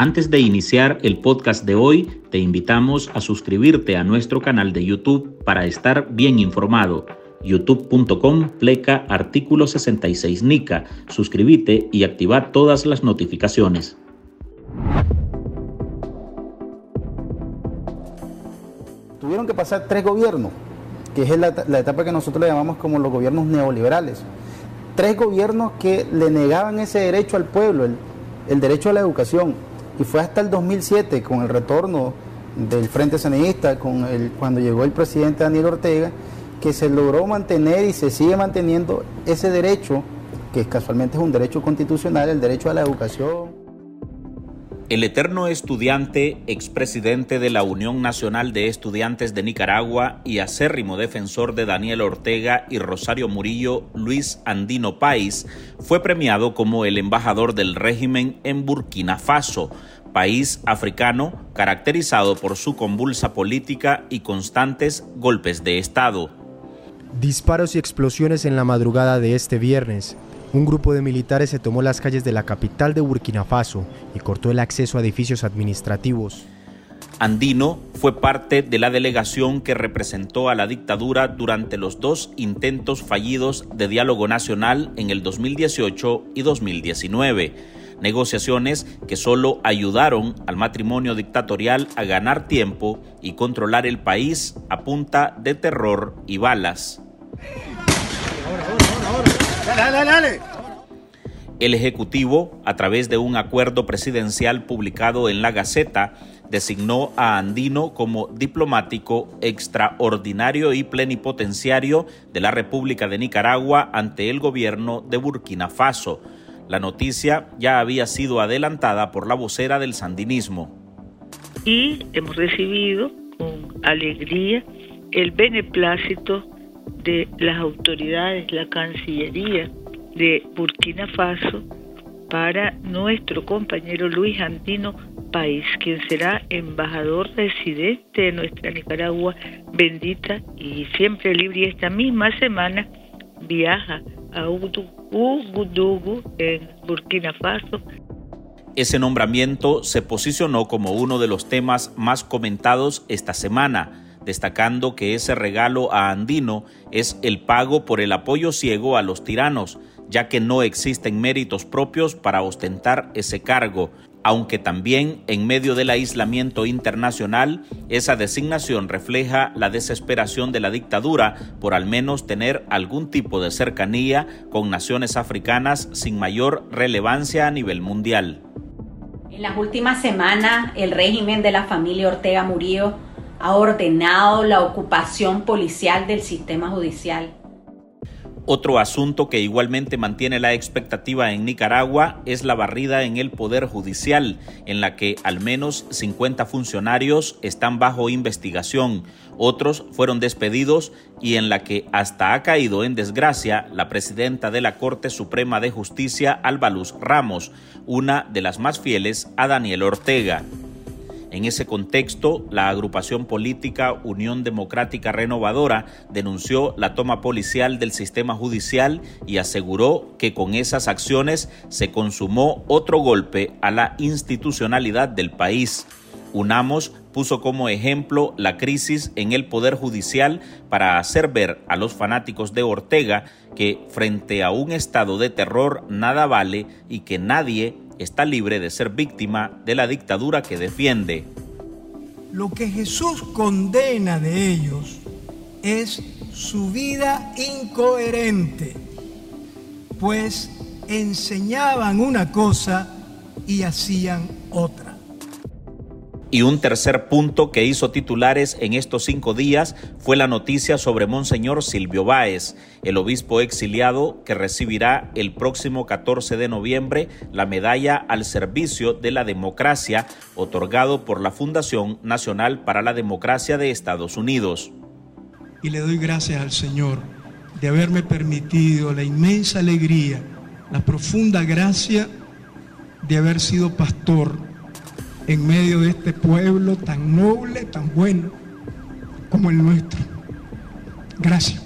Antes de iniciar el podcast de hoy, te invitamos a suscribirte a nuestro canal de YouTube para estar bien informado. youtube.com pleca artículo 66 NICA. Suscríbete y activa todas las notificaciones. Tuvieron que pasar tres gobiernos, que es la, etapa que nosotros le llamamos como los gobiernos neoliberales. Tres gobiernos que le negaban ese derecho al pueblo, el derecho a la educación. Y fue hasta el 2007, con el retorno del Frente Sanista, con el, cuando llegó el presidente Daniel Ortega, que se logró mantener y se sigue manteniendo ese derecho, que casualmente es un derecho constitucional, el derecho a la educación. El eterno estudiante, expresidente de la Unión Nacional de Estudiantes de Nicaragua y acérrimo defensor de Daniel Ortega y Rosario Murillo, Luis Andino País, fue premiado como el embajador del régimen en Burkina Faso, país africano caracterizado por su convulsa política y constantes golpes de Estado. Disparos y explosiones en la madrugada de este viernes un grupo de militares se tomó las calles de la capital de Burkina Faso y cortó el acceso a edificios administrativos. Andino fue parte de la delegación que representó a la dictadura durante los dos intentos fallidos de diálogo nacional en el 2018 y 2019, negociaciones que solo ayudaron al matrimonio dictatorial a ganar tiempo y controlar el país a punta de terror y balas. El Ejecutivo, a través de un acuerdo presidencial publicado en la Gaceta, designó a Andino como diplomático extraordinario y plenipotenciario de la República de Nicaragua ante el gobierno de Burkina Faso. La noticia ya había sido adelantada por la vocera del sandinismo. Y hemos recibido con alegría el beneplácito de las autoridades, la Cancillería de Burkina Faso, para nuestro compañero Luis Andino País, quien será embajador residente de nuestra Nicaragua bendita y siempre libre. Y esta misma semana viaja a Ugudugu, en Burkina Faso. Ese nombramiento se posicionó como uno de los temas más comentados esta semana destacando que ese regalo a Andino es el pago por el apoyo ciego a los tiranos, ya que no existen méritos propios para ostentar ese cargo, aunque también en medio del aislamiento internacional, esa designación refleja la desesperación de la dictadura por al menos tener algún tipo de cercanía con naciones africanas sin mayor relevancia a nivel mundial. En las últimas semanas, el régimen de la familia Ortega Murillo ha ordenado la ocupación policial del sistema judicial. Otro asunto que igualmente mantiene la expectativa en Nicaragua es la barrida en el Poder Judicial, en la que al menos 50 funcionarios están bajo investigación, otros fueron despedidos y en la que hasta ha caído en desgracia la presidenta de la Corte Suprema de Justicia, Albaluz Ramos, una de las más fieles a Daniel Ortega. En ese contexto, la agrupación política Unión Democrática Renovadora denunció la toma policial del sistema judicial y aseguró que con esas acciones se consumó otro golpe a la institucionalidad del país. Unamos puso como ejemplo la crisis en el Poder Judicial para hacer ver a los fanáticos de Ortega que frente a un estado de terror nada vale y que nadie está libre de ser víctima de la dictadura que defiende. Lo que Jesús condena de ellos es su vida incoherente, pues enseñaban una cosa y hacían otra. Y un tercer punto que hizo titulares en estos cinco días fue la noticia sobre Monseñor Silvio Báez, el obispo exiliado que recibirá el próximo 14 de noviembre la medalla al servicio de la democracia otorgado por la Fundación Nacional para la Democracia de Estados Unidos. Y le doy gracias al Señor de haberme permitido la inmensa alegría, la profunda gracia de haber sido pastor en medio de este pueblo tan noble, tan bueno como el nuestro. Gracias.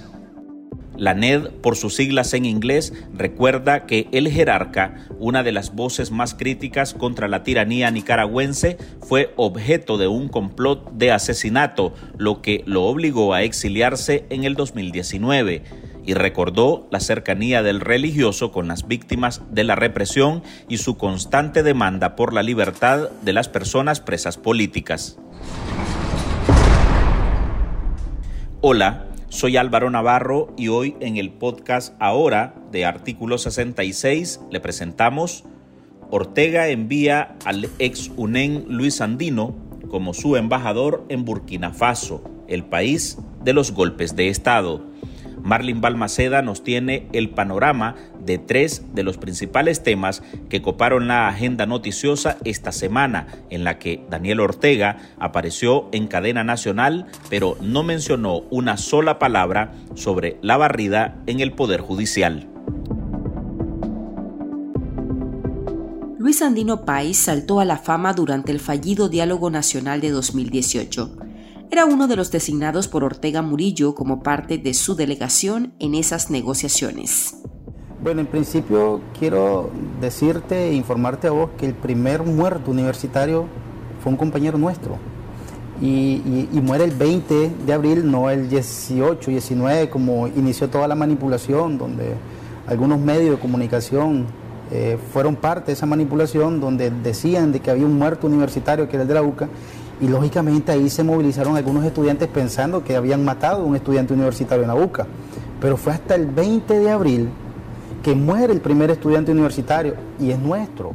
La NED, por sus siglas en inglés, recuerda que el jerarca, una de las voces más críticas contra la tiranía nicaragüense, fue objeto de un complot de asesinato, lo que lo obligó a exiliarse en el 2019 y recordó la cercanía del religioso con las víctimas de la represión y su constante demanda por la libertad de las personas presas políticas. Hola, soy Álvaro Navarro y hoy en el podcast Ahora de Artículo 66 le presentamos Ortega envía al ex UNEN Luis Andino como su embajador en Burkina Faso, el país de los golpes de Estado. Marlin Balmaceda nos tiene el panorama de tres de los principales temas que coparon la agenda noticiosa esta semana, en la que Daniel Ortega apareció en cadena nacional, pero no mencionó una sola palabra sobre la barrida en el Poder Judicial. Luis Andino País saltó a la fama durante el fallido Diálogo Nacional de 2018 era uno de los designados por Ortega Murillo como parte de su delegación en esas negociaciones. Bueno, en principio quiero decirte e informarte a vos que el primer muerto universitario fue un compañero nuestro. Y, muere el 20 de abril, no el 18, 19, como inició toda la manipulación, donde algunos medios de comunicación eh, fueron parte de esa manipulación, donde decían de que había un muerto universitario que era el de la UCA, y lógicamente ahí se movilizaron algunos estudiantes pensando que habían matado a un estudiante universitario en la UCA. Pero fue hasta el 20 de abril que muere el primer estudiante universitario y es nuestro.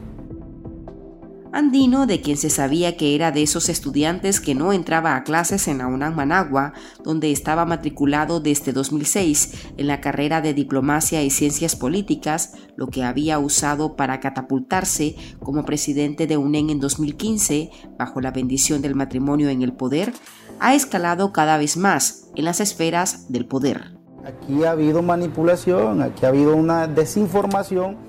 Andino, de quien se sabía que era de esos estudiantes que no entraba a clases en la UNAM Managua, donde estaba matriculado desde 2006 en la carrera de Diplomacia y Ciencias Políticas, lo que había usado para catapultarse como presidente de UNEN en 2015, bajo la bendición del matrimonio en el poder, ha escalado cada vez más en las esferas del poder. Aquí ha habido manipulación, aquí ha habido una desinformación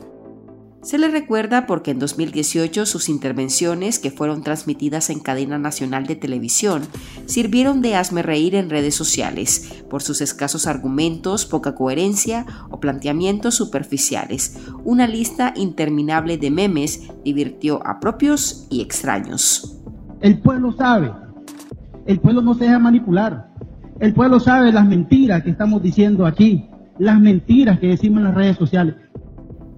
se le recuerda porque en 2018 sus intervenciones, que fueron transmitidas en cadena nacional de televisión, sirvieron de hazme reír en redes sociales por sus escasos argumentos, poca coherencia o planteamientos superficiales. Una lista interminable de memes divirtió a propios y extraños. El pueblo sabe, el pueblo no se deja manipular, el pueblo sabe las mentiras que estamos diciendo aquí, las mentiras que decimos en las redes sociales.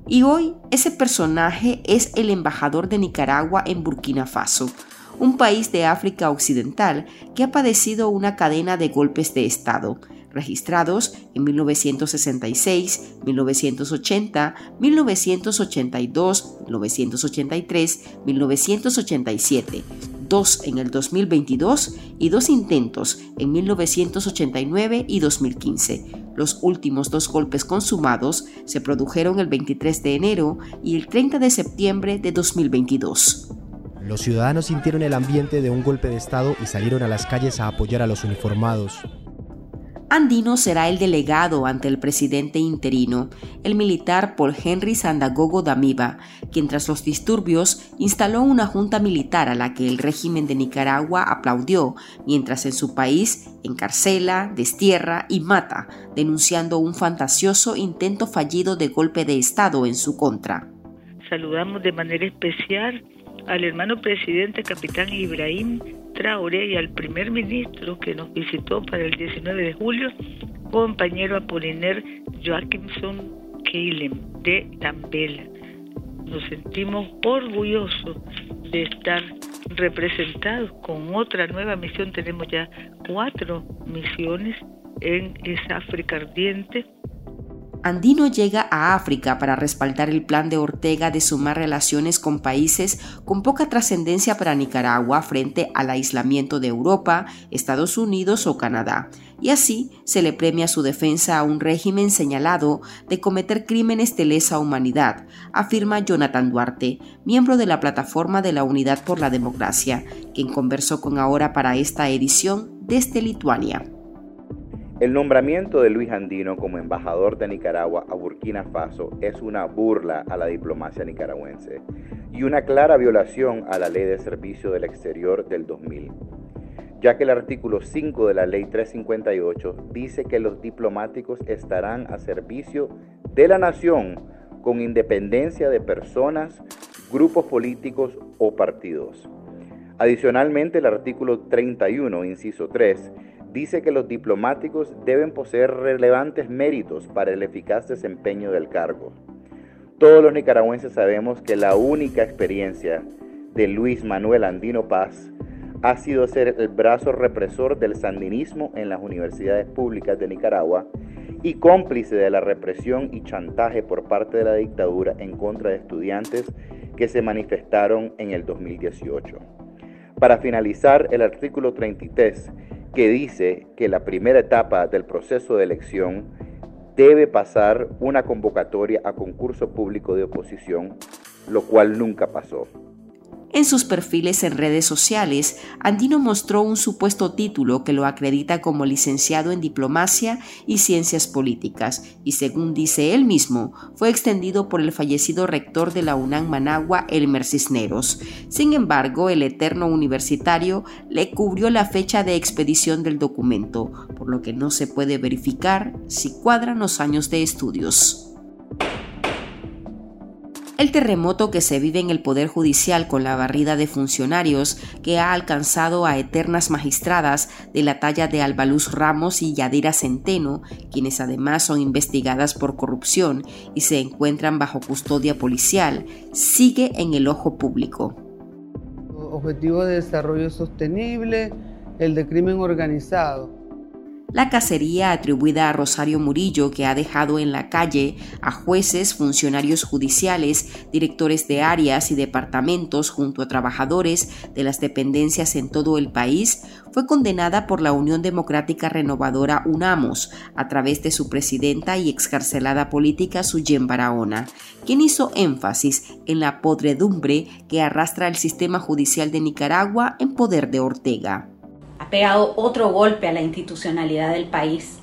Y hoy ese personaje es el embajador de Nicaragua en Burkina Faso, un país de África Occidental que ha padecido una cadena de golpes de Estado, registrados en 1966, 1980, 1982, 1983, 1987, dos en el 2022 y dos intentos en 1989 y 2015. Los últimos dos golpes consumados se produjeron el 23 de enero y el 30 de septiembre de 2022. Los ciudadanos sintieron el ambiente de un golpe de Estado y salieron a las calles a apoyar a los uniformados. Andino será el delegado ante el presidente interino, el militar Paul Henry Sandagogo Damiba, quien tras los disturbios instaló una junta militar a la que el régimen de Nicaragua aplaudió, mientras en su país encarcela, destierra y mata, denunciando un fantasioso intento fallido de golpe de Estado en su contra. Saludamos de manera especial al hermano presidente capitán Ibrahim Traoré y al primer ministro que nos visitó para el 19 de julio, compañero Apoliner Joachimson Keilem de Tambela. Nos sentimos orgullosos de estar representados con otra nueva misión. Tenemos ya cuatro misiones en esa África ardiente Andino llega a África para respaldar el plan de Ortega de sumar relaciones con países con poca trascendencia para Nicaragua frente al aislamiento de Europa, Estados Unidos o Canadá, y así se le premia su defensa a un régimen señalado de cometer crímenes de lesa humanidad, afirma Jonathan Duarte, miembro de la plataforma de la Unidad por la Democracia, quien conversó con Ahora para esta edición desde Lituania. El nombramiento de Luis Andino como embajador de Nicaragua a Burkina Faso es una burla a la diplomacia nicaragüense y una clara violación a la ley de servicio del exterior del 2000. ya que el artículo 5 de la ley 358 dice que los diplomáticos estarán a servicio de la nación con independencia de personas, grupos políticos o partidos. Adicionalmente, el artículo 31, inciso 3, dice que los diplomáticos deben poseer relevantes méritos para el eficaz desempeño del cargo. Todos los nicaragüenses sabemos que la única experiencia de Luis Manuel Andino Paz ha sido ser el brazo represor del sandinismo en las universidades públicas de Nicaragua y cómplice de la represión y chantaje por parte de la dictadura en contra de estudiantes que se manifestaron en el 2018. Para finalizar, el artículo 33, que dice que la primera etapa del proceso de elección debe pasar una convocatoria a concurso público de oposición, lo cual nunca pasó. En sus perfiles en redes sociales, Andino mostró un supuesto título que lo acredita como licenciado en diplomacia y ciencias políticas, y según dice él mismo, fue extendido por el fallecido rector de la UNAM Managua, Elmer Cisneros. Sin embargo, el eterno universitario le cubrió la fecha de expedición del documento, por lo que no se puede verificar si cuadran los años de estudios. El terremoto que se vive en el Poder Judicial con la barrida de funcionarios que ha alcanzado a eternas magistradas de la talla de Albaluz Ramos y Yadira Centeno, quienes además son investigadas por corrupción y se encuentran bajo custodia policial, sigue en el ojo público. Objetivo de desarrollo sostenible, el de crimen organizado la cacería atribuida a Rosario Murillo, que ha dejado en la calle a jueces, funcionarios judiciales, directores de áreas y departamentos junto a trabajadores de las dependencias en todo el país, fue condenada por la Unión Democrática Renovadora UNAMOS a través de su presidenta y excarcelada política Suyen Barahona, quien hizo énfasis en la podredumbre que arrastra el sistema judicial de Nicaragua en poder de Ortega ha pegado otro golpe a la institucionalidad del país.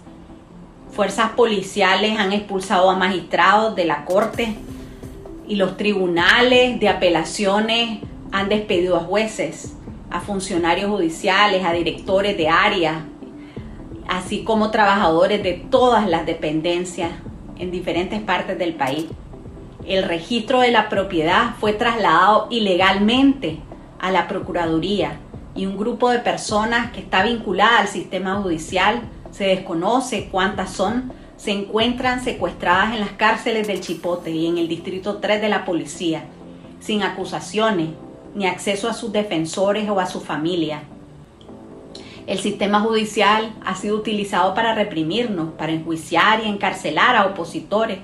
Fuerzas policiales han expulsado a magistrados de la corte y los tribunales de apelaciones han despedido a jueces, a funcionarios judiciales, a directores de área, así como trabajadores de todas las dependencias en diferentes partes del país. El registro de la propiedad fue trasladado ilegalmente a la Procuraduría y un grupo de personas que está vinculada al sistema judicial, se desconoce cuántas son, se encuentran secuestradas en las cárceles del Chipote y en el Distrito 3 de la policía, sin acusaciones ni acceso a sus defensores o a su familia. El sistema judicial ha sido utilizado para reprimirnos, para enjuiciar y encarcelar a opositores,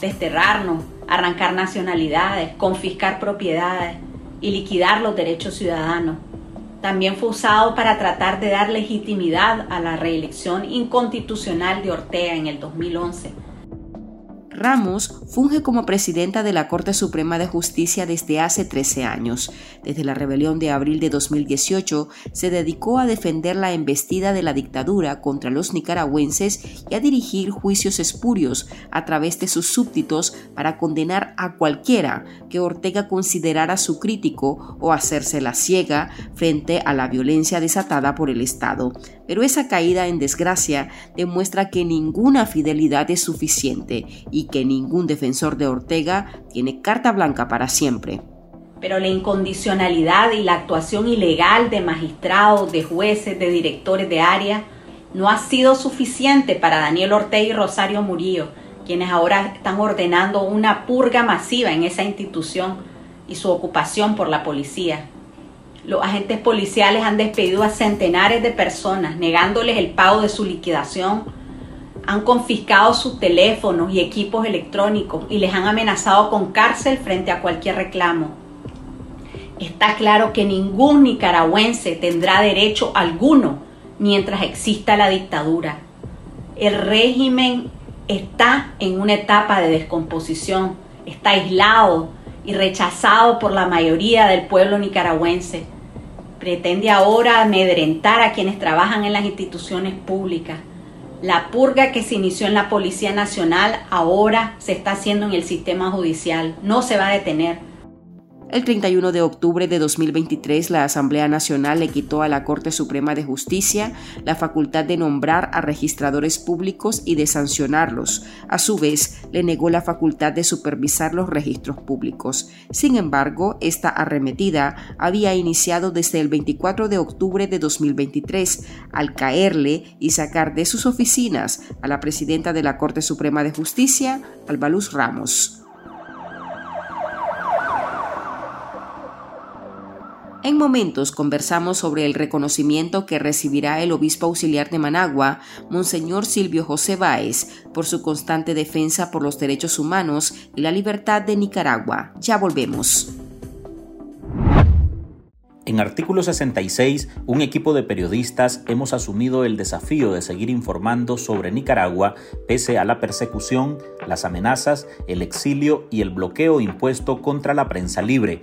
desterrarnos, arrancar nacionalidades, confiscar propiedades y liquidar los derechos ciudadanos. También fue usado para tratar de dar legitimidad a la reelección inconstitucional de Ortega en el 2011 Ramos funge como presidenta de la Corte Suprema de Justicia desde hace 13 años. Desde la rebelión de abril de 2018 se dedicó a defender la embestida de la dictadura contra los nicaragüenses y a dirigir juicios espurios a través de sus súbditos para condenar a cualquiera que Ortega considerara su crítico o hacerse la ciega frente a la violencia desatada por el Estado. Pero esa caída en desgracia demuestra que ninguna fidelidad es suficiente y que ningún defensor de Ortega tiene carta blanca para siempre. Pero la incondicionalidad y la actuación ilegal de magistrados, de jueces, de directores de área no ha sido suficiente para Daniel Ortega y Rosario Murillo, quienes ahora están ordenando una purga masiva en esa institución y su ocupación por la policía. Los agentes policiales han despedido a centenares de personas, negándoles el pago de su liquidación. Han confiscado sus teléfonos y equipos electrónicos y les han amenazado con cárcel frente a cualquier reclamo. Está claro que ningún nicaragüense tendrá derecho alguno mientras exista la dictadura. El régimen está en una etapa de descomposición, está aislado y rechazado por la mayoría del pueblo nicaragüense pretende ahora amedrentar a quienes trabajan en las instituciones públicas. La purga que se inició en la Policía Nacional ahora se está haciendo en el sistema judicial. No se va a detener. El 31 de octubre de 2023, la Asamblea Nacional le quitó a la Corte Suprema de Justicia la facultad de nombrar a registradores públicos y de sancionarlos. A su vez, le negó la facultad de supervisar los registros públicos. Sin embargo, esta arremetida había iniciado desde el 24 de octubre de 2023, al caerle y sacar de sus oficinas a la presidenta de la Corte Suprema de Justicia, Albaluz Ramos. En momentos conversamos sobre el reconocimiento que recibirá el obispo auxiliar de Managua, Monseñor Silvio José Báez, por su constante defensa por los derechos humanos y la libertad de Nicaragua. Ya volvemos. En artículo 66, un equipo de periodistas hemos asumido el desafío de seguir informando sobre Nicaragua pese a la persecución, las amenazas, el exilio y el bloqueo impuesto contra la prensa libre.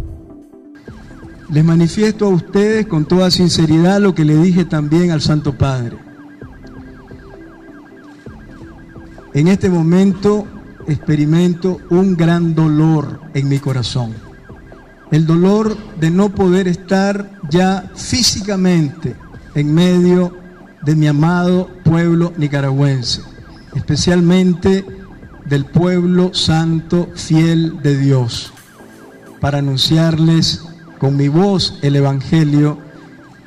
Les manifiesto a ustedes con toda sinceridad lo que le dije también al Santo Padre. En este momento experimento un gran dolor en mi corazón. El dolor de no poder estar ya físicamente en medio de mi amado pueblo nicaragüense, especialmente del pueblo santo fiel de Dios, para anunciarles con mi voz el Evangelio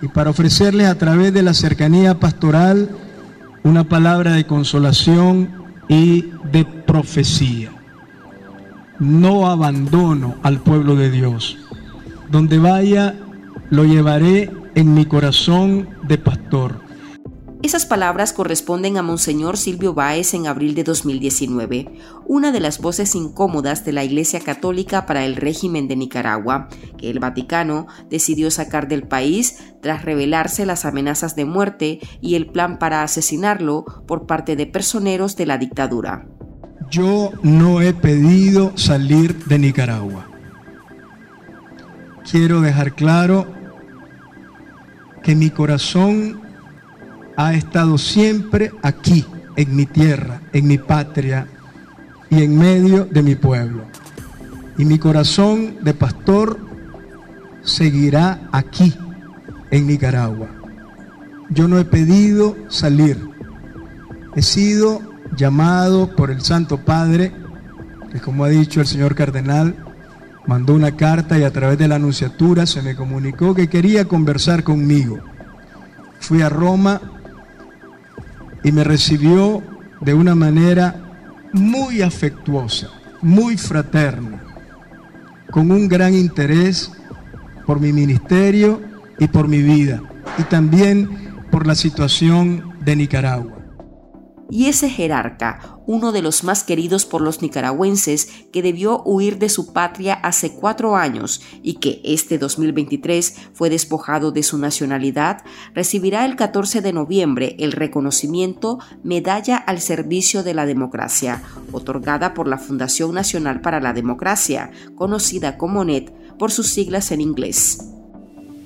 y para ofrecerles a través de la cercanía pastoral una palabra de consolación y de profecía. No abandono al pueblo de Dios. Donde vaya, lo llevaré en mi corazón de pastor esas palabras corresponden a Monseñor Silvio Báez en abril de 2019, una de las voces incómodas de la Iglesia Católica para el régimen de Nicaragua, que el Vaticano decidió sacar del país tras revelarse las amenazas de muerte y el plan para asesinarlo por parte de personeros de la dictadura. Yo no he pedido salir de Nicaragua. Quiero dejar claro que mi corazón ha estado siempre aquí, en mi tierra, en mi patria y en medio de mi pueblo. Y mi corazón de pastor seguirá aquí, en Nicaragua. Yo no he pedido salir. He sido llamado por el Santo Padre, que como ha dicho el señor cardenal, mandó una carta y a través de la anunciatura se me comunicó que quería conversar conmigo. Fui a Roma y me recibió de una manera muy afectuosa, muy fraterna, con un gran interés por mi ministerio y por mi vida, y también por la situación de Nicaragua. Y ese jerarca, uno de los más queridos por los nicaragüenses, que debió huir de su patria hace cuatro años y que este 2023 fue despojado de su nacionalidad, recibirá el 14 de noviembre el reconocimiento Medalla al Servicio de la Democracia, otorgada por la Fundación Nacional para la Democracia, conocida como NET por sus siglas en inglés.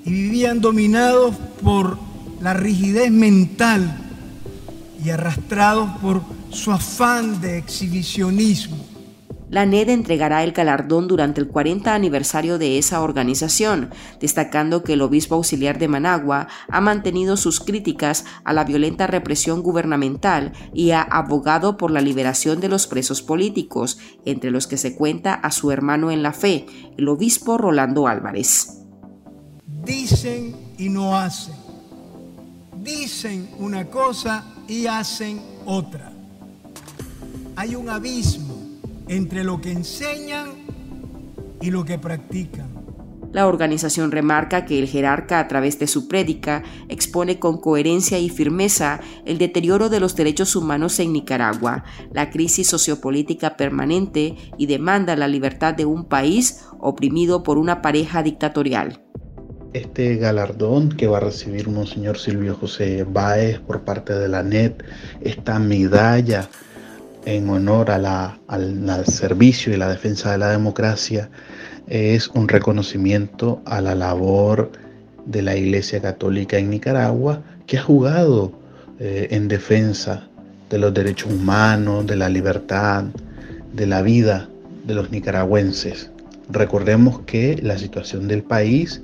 Vivían dominados por la rigidez mental y arrastrados por su afán de exhibicionismo. La NED entregará el galardón durante el 40 aniversario de esa organización, destacando que el obispo auxiliar de Managua ha mantenido sus críticas a la violenta represión gubernamental y ha abogado por la liberación de los presos políticos, entre los que se cuenta a su hermano en la fe, el obispo Rolando Álvarez. Dicen y no hacen. Dicen una cosa y hacen otra. Hay un abismo entre lo que enseñan y lo que practican. La organización remarca que el jerarca a través de su prédica expone con coherencia y firmeza el deterioro de los derechos humanos en Nicaragua, la crisis sociopolítica permanente y demanda la libertad de un país oprimido por una pareja dictatorial. Este galardón que va a recibir Monseñor Silvio José Báez por parte de la NET, esta medalla en honor al servicio y la defensa de la democracia, es un reconocimiento a la labor de la Iglesia Católica en Nicaragua, que ha jugado eh, en defensa de los derechos humanos, de la libertad, de la vida de los nicaragüenses. Recordemos que la situación del país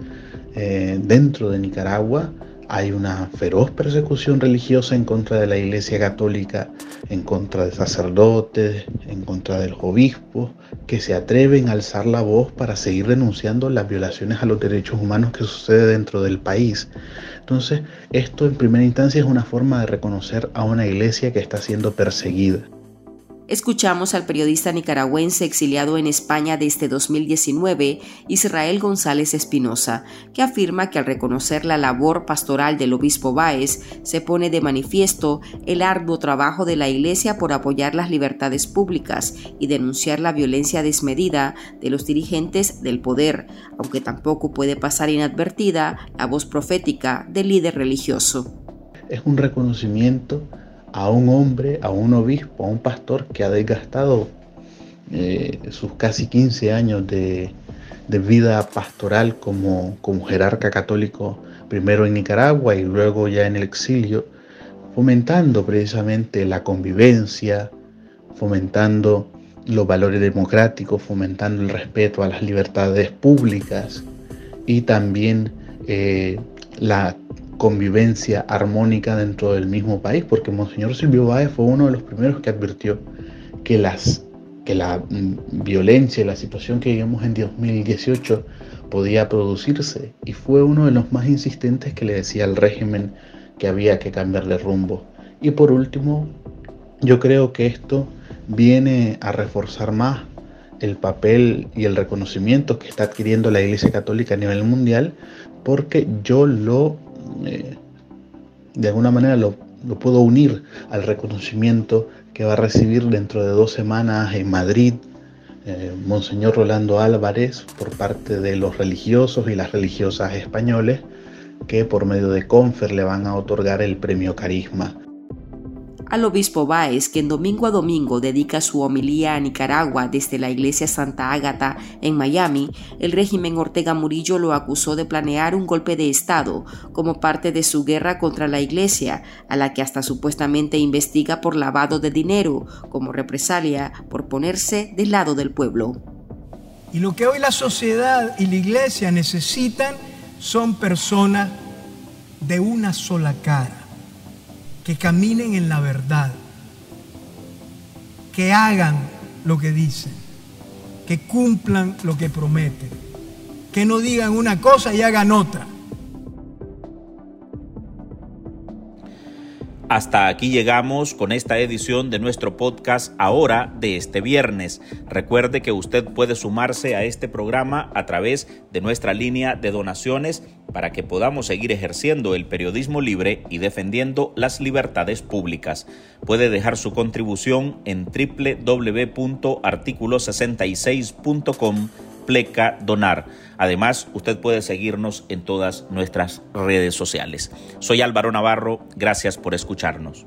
eh, dentro de Nicaragua hay una feroz persecución religiosa en contra de la Iglesia Católica, en contra de sacerdotes, en contra del obispo, que se atreven a alzar la voz para seguir denunciando las violaciones a los derechos humanos que sucede dentro del país. Entonces, esto en primera instancia es una forma de reconocer a una iglesia que está siendo perseguida. Escuchamos al periodista nicaragüense exiliado en España desde 2019, Israel González Espinosa, que afirma que al reconocer la labor pastoral del obispo Báez, se pone de manifiesto el arduo trabajo de la Iglesia por apoyar las libertades públicas y denunciar la violencia desmedida de los dirigentes del poder, aunque tampoco puede pasar inadvertida la voz profética del líder religioso. Es un reconocimiento a un hombre, a un obispo, a un pastor que ha desgastado eh, sus casi 15 años de, vida pastoral como, jerarca católico, primero en Nicaragua y luego ya en el exilio, fomentando precisamente la convivencia, fomentando los valores democráticos, fomentando el respeto a las libertades públicas y también eh, la convivencia armónica dentro del mismo país, porque Monseñor Silvio Báez fue uno de los primeros que advirtió que, las, que la mm, violencia y la situación que vivimos en 2018 podía producirse y fue uno de los más insistentes que le decía al régimen que había que cambiarle rumbo. Y por último, yo creo que esto viene a reforzar más el papel y el reconocimiento que está adquiriendo la Iglesia Católica a nivel mundial, porque yo lo eh, de alguna manera lo, puedo unir al reconocimiento que va a recibir dentro de dos semanas en Madrid eh, Monseñor Rolando Álvarez por parte de los religiosos y las religiosas españoles que por medio de Confer le van a otorgar el premio Carisma al obispo Báez, quien domingo a domingo dedica su homilía a Nicaragua desde la iglesia Santa Ágata en Miami, el régimen Ortega Murillo lo acusó de planear un golpe de Estado como parte de su guerra contra la iglesia, a la que hasta supuestamente investiga por lavado de dinero, como represalia por ponerse del lado del pueblo. Y lo que hoy la sociedad y la iglesia necesitan son personas de una sola cara que caminen en la verdad, que hagan lo que dicen, que cumplan lo que prometen, que no digan una cosa y hagan otra. Hasta aquí llegamos con esta edición de nuestro podcast ahora de este viernes. Recuerde que usted puede sumarse a este programa a través de nuestra línea de donaciones para que podamos seguir ejerciendo el periodismo libre y defendiendo las libertades públicas. Puede dejar su contribución en www.articulo66.com pleca donar. Además, usted puede seguirnos en todas nuestras redes sociales. Soy Álvaro Navarro, gracias por escucharnos.